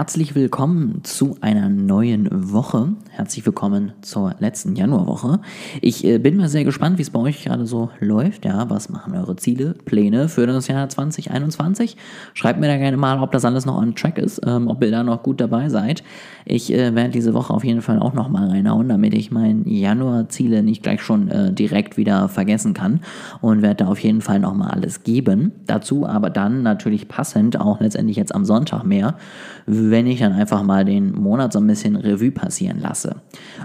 Herzlich willkommen zu einer neuen Woche. Herzlich willkommen zur letzten Januarwoche. Ich äh, bin mal sehr gespannt, wie es bei euch gerade so läuft. Ja, was machen eure Ziele, Pläne für das Jahr 2021? Schreibt mir da gerne mal, ob das alles noch on track ist, ähm, ob ihr da noch gut dabei seid. Ich äh, werde diese Woche auf jeden Fall auch noch mal reinhauen, damit ich meine Januar-Ziele nicht gleich schon äh, direkt wieder vergessen kann und werde da auf jeden Fall noch mal alles geben. Dazu aber dann natürlich passend auch letztendlich jetzt am Sonntag mehr wenn ich dann einfach mal den Monat so ein bisschen Revue passieren lasse.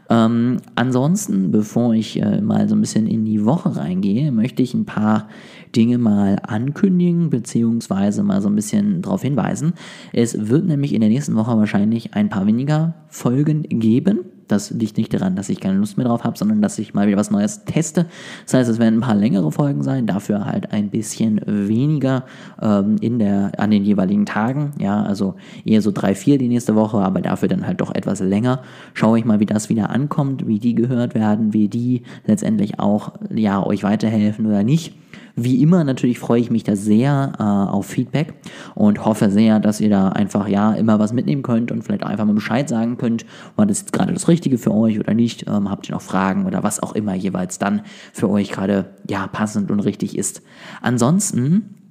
Ähm, ansonsten, bevor ich äh, mal so ein bisschen in die Woche reingehe, möchte ich ein paar Dinge mal ankündigen, beziehungsweise mal so ein bisschen darauf hinweisen. Es wird nämlich in der nächsten Woche wahrscheinlich ein paar weniger Folgen geben. Das liegt nicht daran, dass ich keine Lust mehr drauf habe, sondern dass ich mal wieder was Neues teste. Das heißt, es werden ein paar längere Folgen sein, dafür halt ein bisschen weniger ähm, in der, an den jeweiligen Tagen. Ja, also eher so drei, vier die nächste Woche, aber dafür dann halt doch etwas länger. Schaue ich mal, wie das wieder ankommt, wie die gehört werden, wie die letztendlich auch ja, euch weiterhelfen oder nicht. Wie immer natürlich freue ich mich da sehr äh, auf Feedback und hoffe sehr, dass ihr da einfach ja immer was mitnehmen könnt und vielleicht einfach mal Bescheid sagen könnt, war das jetzt gerade das Richtige für euch oder nicht? Ähm, habt ihr noch Fragen oder was auch immer jeweils dann für euch gerade ja passend und richtig ist. Ansonsten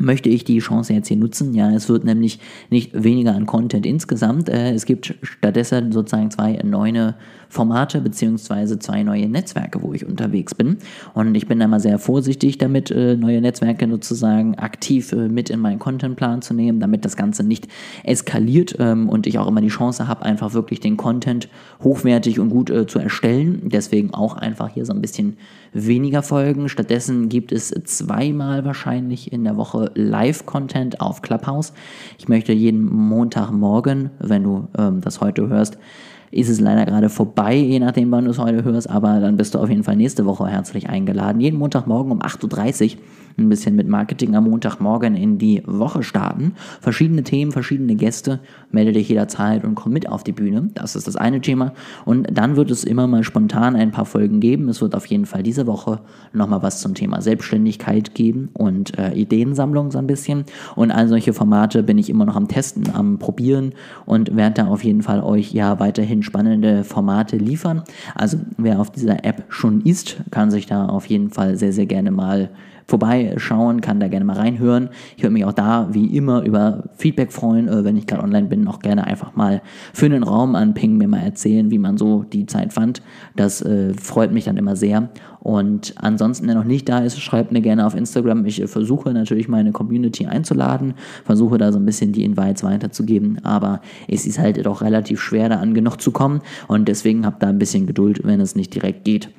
möchte ich die Chance jetzt hier nutzen. Ja, es wird nämlich nicht weniger an Content insgesamt. Äh, es gibt stattdessen sozusagen zwei neue Formate beziehungsweise zwei neue Netzwerke, wo ich unterwegs bin. Und ich bin da mal sehr vorsichtig damit, äh, neue Netzwerke sozusagen aktiv äh, mit in meinen Contentplan zu nehmen, damit das Ganze nicht eskaliert ähm, und ich auch immer die Chance habe, einfach wirklich den Content hochwertig und gut zu erstellen. Deswegen auch einfach hier so ein bisschen weniger Folgen. Stattdessen gibt es zweimal wahrscheinlich in der Woche Live-Content auf Clubhouse. Ich möchte jeden Montagmorgen, wenn du ähm, das heute hörst, ist es leider gerade vorbei, je nachdem, wann du es heute hörst, aber dann bist du auf jeden Fall nächste Woche herzlich eingeladen. Jeden Montagmorgen um 8.30 Uhr ein bisschen mit Marketing am Montagmorgen in die Woche starten. Verschiedene Themen, verschiedene Gäste. Melde dich jederzeit und komm mit auf die Bühne. Das ist das eine Thema. Und dann wird es immer mal spontan ein paar Folgen geben. Es wird auf jeden Fall diese Woche nochmal was zum Thema Selbstständigkeit geben und äh, Ideensammlung so ein bisschen. Und all solche Formate bin ich immer noch am Testen, am Probieren und werde da auf jeden Fall euch ja weiterhin spannende Formate liefern. Also wer auf dieser App schon ist, kann sich da auf jeden Fall sehr, sehr gerne mal vorbeischauen, kann da gerne mal reinhören. Ich würde mich auch da wie immer über Feedback freuen, äh, wenn ich gerade online bin, auch gerne einfach mal für einen Raum anpingen, mir mal erzählen, wie man so die Zeit fand. Das äh, freut mich dann immer sehr. Und ansonsten, wer noch nicht da ist, schreibt mir gerne auf Instagram. Ich äh, versuche natürlich meine Community einzuladen, versuche da so ein bisschen die Invites weiterzugeben, aber es ist halt doch relativ schwer, da an genug zu kommen und deswegen habt da ein bisschen Geduld, wenn es nicht direkt geht.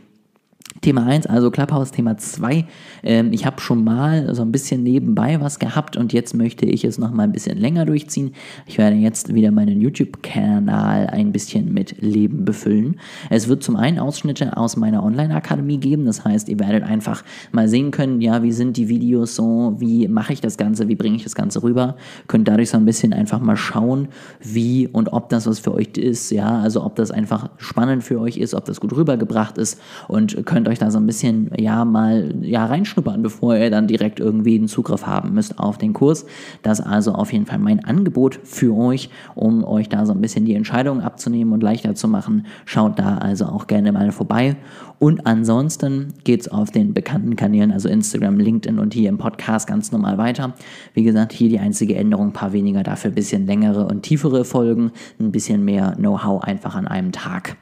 Thema 1, also Clubhouse, Thema 2. Ähm, ich habe schon mal so ein bisschen nebenbei was gehabt und jetzt möchte ich es noch mal ein bisschen länger durchziehen. Ich werde jetzt wieder meinen YouTube-Kanal ein bisschen mit Leben befüllen. Es wird zum einen Ausschnitte aus meiner Online-Akademie geben. Das heißt, ihr werdet einfach mal sehen können, ja, wie sind die Videos so, wie mache ich das Ganze, wie bringe ich das Ganze rüber. Könnt dadurch so ein bisschen einfach mal schauen, wie und ob das was für euch ist. Ja, also ob das einfach spannend für euch ist, ob das gut rübergebracht ist und könnt euch da so ein bisschen ja mal ja reinschnuppern, bevor ihr dann direkt irgendwie einen Zugriff haben müsst auf den Kurs. Das ist also auf jeden Fall mein Angebot für euch, um euch da so ein bisschen die Entscheidung abzunehmen und leichter zu machen. Schaut da also auch gerne mal vorbei. Und ansonsten geht es auf den bekannten Kanälen, also Instagram, LinkedIn und hier im Podcast ganz normal weiter. Wie gesagt, hier die einzige Änderung, ein paar weniger, dafür ein bisschen längere und tiefere Folgen, ein bisschen mehr Know-how einfach an einem Tag.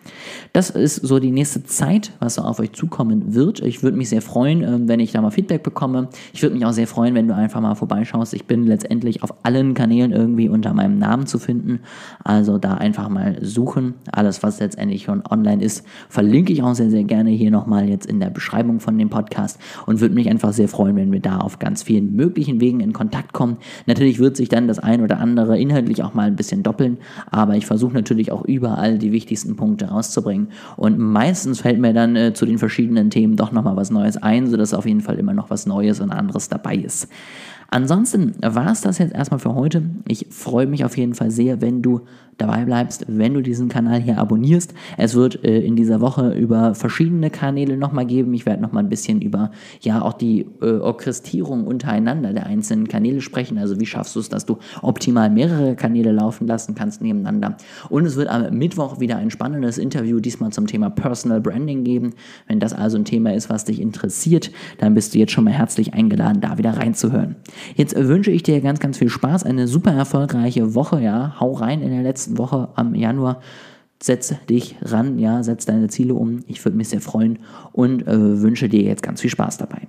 Das ist so die nächste Zeit, was so auf euch zukommt kommen wird. Ich würde mich sehr freuen, ähm, wenn ich da mal Feedback bekomme. Ich würde mich auch sehr freuen, wenn du einfach mal vorbeischaust. Ich bin letztendlich auf allen Kanälen irgendwie unter meinem Namen zu finden. Also da einfach mal suchen. Alles, was letztendlich schon online ist, verlinke ich auch sehr, sehr gerne hier nochmal jetzt in der Beschreibung von dem Podcast und würde mich einfach sehr freuen, wenn wir da auf ganz vielen möglichen Wegen in Kontakt kommen. Natürlich wird sich dann das ein oder andere inhaltlich auch mal ein bisschen doppeln, aber ich versuche natürlich auch überall die wichtigsten Punkte rauszubringen. Und meistens fällt mir dann äh, zu den verschiedenen verschiedenen Themen doch nochmal was Neues ein, sodass auf jeden Fall immer noch was Neues und anderes dabei ist. Ansonsten war es das jetzt erstmal für heute. Ich freue mich auf jeden Fall sehr, wenn du dabei bleibst, wenn du diesen Kanal hier abonnierst. Es wird äh, in dieser Woche über verschiedene Kanäle nochmal geben. Ich werde nochmal ein bisschen über ja auch die äh, Orchestrierung untereinander der einzelnen Kanäle sprechen. Also wie schaffst du es, dass du optimal mehrere Kanäle laufen lassen kannst nebeneinander. Und es wird am Mittwoch wieder ein spannendes Interview, diesmal zum Thema Personal Branding geben. Wenn das also ein Thema ist, was dich interessiert, dann bist du jetzt schon mal herzlich eingeladen, da wieder reinzuhören. Jetzt wünsche ich dir ganz, ganz viel Spaß, eine super erfolgreiche Woche, ja. Hau rein in der letzten Woche am Januar. Setz dich ran, ja, setz deine Ziele um. Ich würde mich sehr freuen und äh, wünsche dir jetzt ganz viel Spaß dabei.